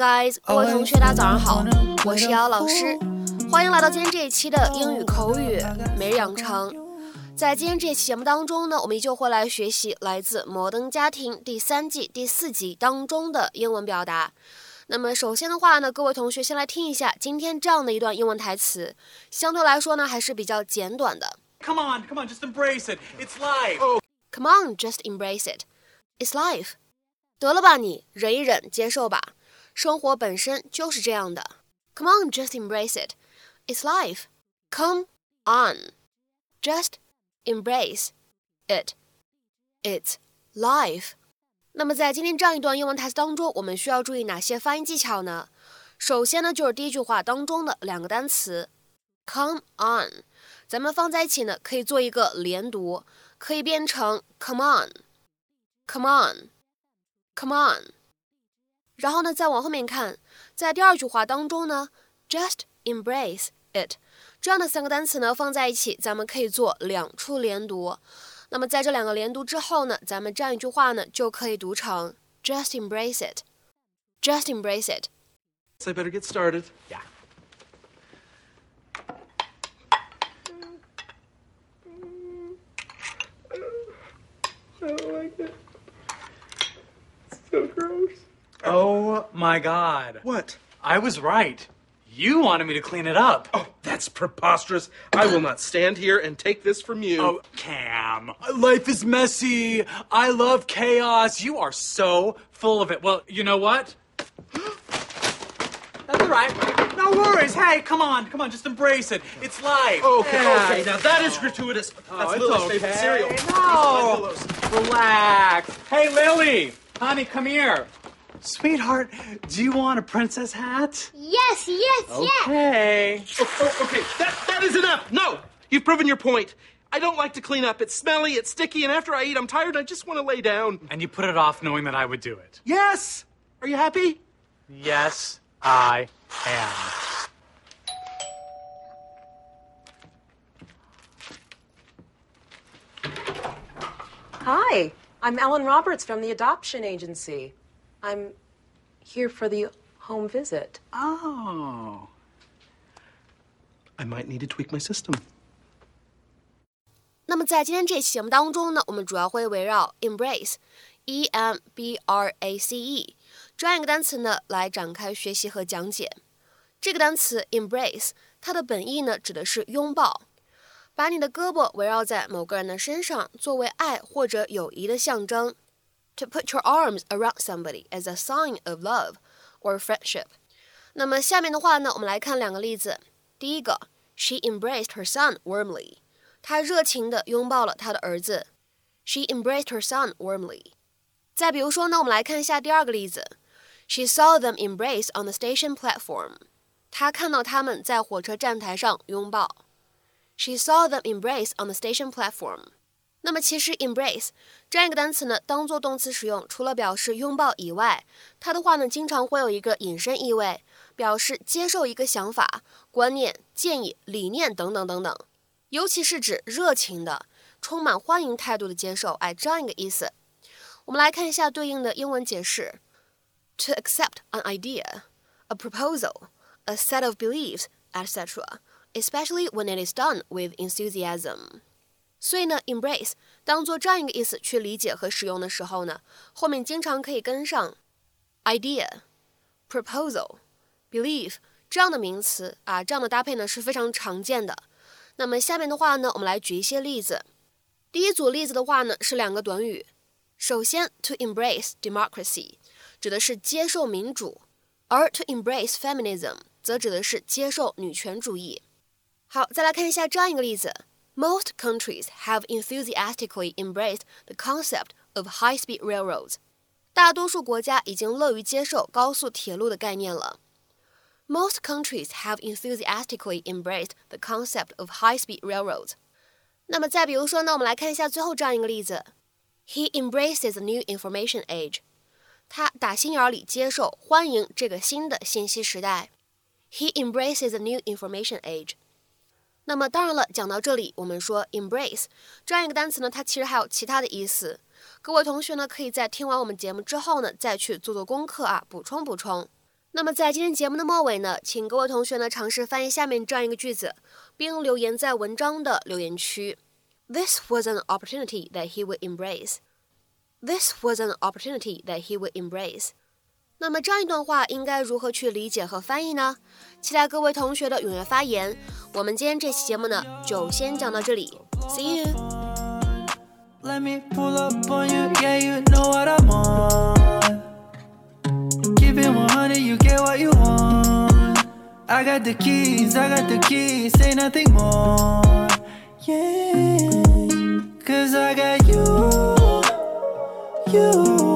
Guys，各位同学，大家早上好，我是瑶老师，欢迎来到今天这一期的英语口语每日养成。在今天这期节目当中呢，我们依旧会来学习来自《摩登家庭》第三季第四集当中的英文表达。那么首先的话呢，各位同学先来听一下今天这样的一段英文台词，相对来说呢还是比较简短的。Come on, come on, just embrace it. It's life. Come on, just embrace it. It's life. 得了吧你，忍一忍，接受吧。生活本身就是这样的。Come on, just embrace it. It's life. Come on, just embrace it. It's life. 那么在今天这样一段英文台词当中，我们需要注意哪些发音技巧呢？首先呢，就是第一句话当中的两个单词，come on，咱们放在一起呢，可以做一个连读，可以变成 come on，come on，come on。 然后呢，再往后面看，在第二句话当中呢，just embrace it 这样的三个单词呢放在一起，咱们可以做两处连读。那么在这两个连读之后呢，咱们这样一句话呢就可以读成 just embrace it，just embrace it。So I better get started. Yeah. I don't like it. It's so gross. Oh my god. What? I was right. You wanted me to clean it up. Oh, that's preposterous. I will not stand here and take this from you. Oh, Cam. Life is messy. I love chaos. You are so full of it. Well, you know what? That's all right. No worries. Hey, come on. Come on. Just embrace it. It's life. Okay, Yeah. okay. Now that is gratuitous. That's Oh, it's Lily's favorite cereal. No. These are Lily's. Relax. Hey, Lily. Honey, come here. Sweetheart, do you want a princess hat? Yes, yes, yes. Okay. Oh, oh, okay, that, that is enough. No, you've proven your point. I don't like to clean up. It's smelly, it's sticky, and after I eat, I'm tired. I just want to lay down. And you put it off knowing that I would do it. Yes. Are you happy? Yes, I am. Hi, I'm Ellen Roberts from the adoption agency. I'm here for the home visit. Oh. I might need to tweak my system. 那么在今天这期节目当中呢，我们主要会围绕 embrace，e m b r a c e 这样一个单词呢来展开学习和讲解。这个单词 embrace，它的本意呢指的是拥抱，把你的胳膊围绕在某个人的身上，作为爱或者友谊的象征。To put your arms around somebody as a sign of love or friendship。那么下面的话呢，我们来看两个例子。第一个，She embraced her son warmly。她热情地拥抱了她的儿子。She embraced her son warmly。再比如说呢，我们来看一下第二个例子。She saw them embrace on the station platform。她看到他们在火车站台上拥抱。She saw them embrace on the station platform。 那么其实 embrace 这样一个单词呢，当做动词使用，除了表示拥抱以外，它的话呢，经常会有一个引申意味，表示接受一个想法、观念、建议、理念等等等等。尤其是指热情的、充满欢迎态度的接受，哎，这样一个意思。我们来看一下对应的英文解释：to accept an idea, a proposal, a set of beliefs, etc., especially when it is done with enthusiasm。所以呢，embrace 当做这样一个意思去理解和使用的时候呢，后面经常可以跟上 idea、proposal、belief 这样的名词啊，这样的搭配呢是非常常见的。那么下面的话呢，我们来举一些例子。第一组例子的话呢是两个短语。首先，to embrace democracy 指的是接受民主，而 to embrace feminism 则指的是接受女权主义。好，再来看一下这样一个例子 ：Most countries have enthusiastically embraced the concept of high-speed railroads。大多数国家已经乐于接受高速铁路的概念了。Most countries have enthusiastically embraced the concept of high-speed railroads。那么再比如说呢，我们来看一下最后这样一个例子：He embraces the new information age。他打心眼里接受、欢迎这个新的信息时代。He embraces the new information age。 那么当然了，讲到这里，我们说 embrace 这样一个单词呢，它其实还有其他的意思。各位同学呢，可以在听完我们节目之后呢，再去做做功课啊，补充补充。那么在今天节目的末尾呢，请各位同学呢尝试翻译下面这样一个句子，并留言在文章的留言区。This was an opportunity that he would embrace. This was an opportunity that he would embrace. 那么这样一段话应该如何去理解和翻译呢？期待各位同学的踊跃发言。我们今天这期节目呢，就先讲到这里，See you。You get what you want. I got the keys, I got the keys, say nothing more. Yeah, cause I got you, you.